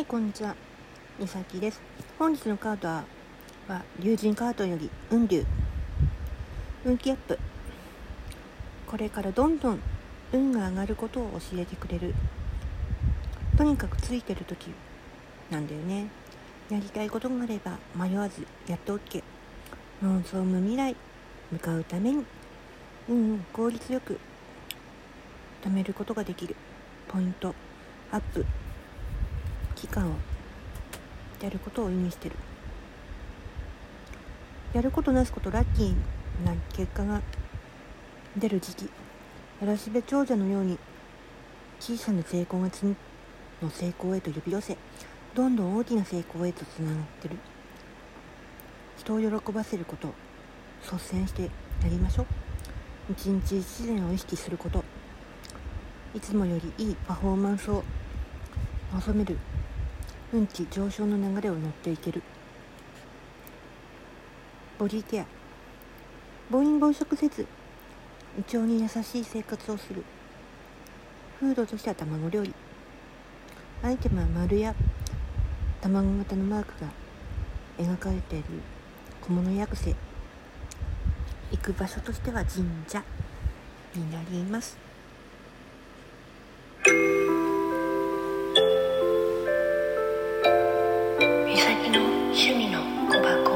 はいこんにちは。みさきです。本日のカードは、は龍神カードより運流。運気アップ。これからどんどん運が上がることを教えてくれる。とにかくついてる時なんだよね。やりたいことがあれば迷わずやって OK。望む未来、向かうために、運を効率よく貯めることができる。ポイント、アップ。期間をやることを意味してる。やることなすことラッキーな結果が出る時期。やらしべ長者のように小さな成功が次の成功へと呼び寄せどんどん大きな成功へとつながってる。人を喜ばせること率先してやりましょう。一日一善を意識すること。いつもよりいいパフォーマンスを望める。運気上昇の流れを乗っていける。ボディケア。暴飲暴食せず胃腸に優しい生活をする。フードとしては卵料理。アイテムは丸や卵型のマークが描かれている。小物薬。膳行く場所としては神社になります。趣味の小箱。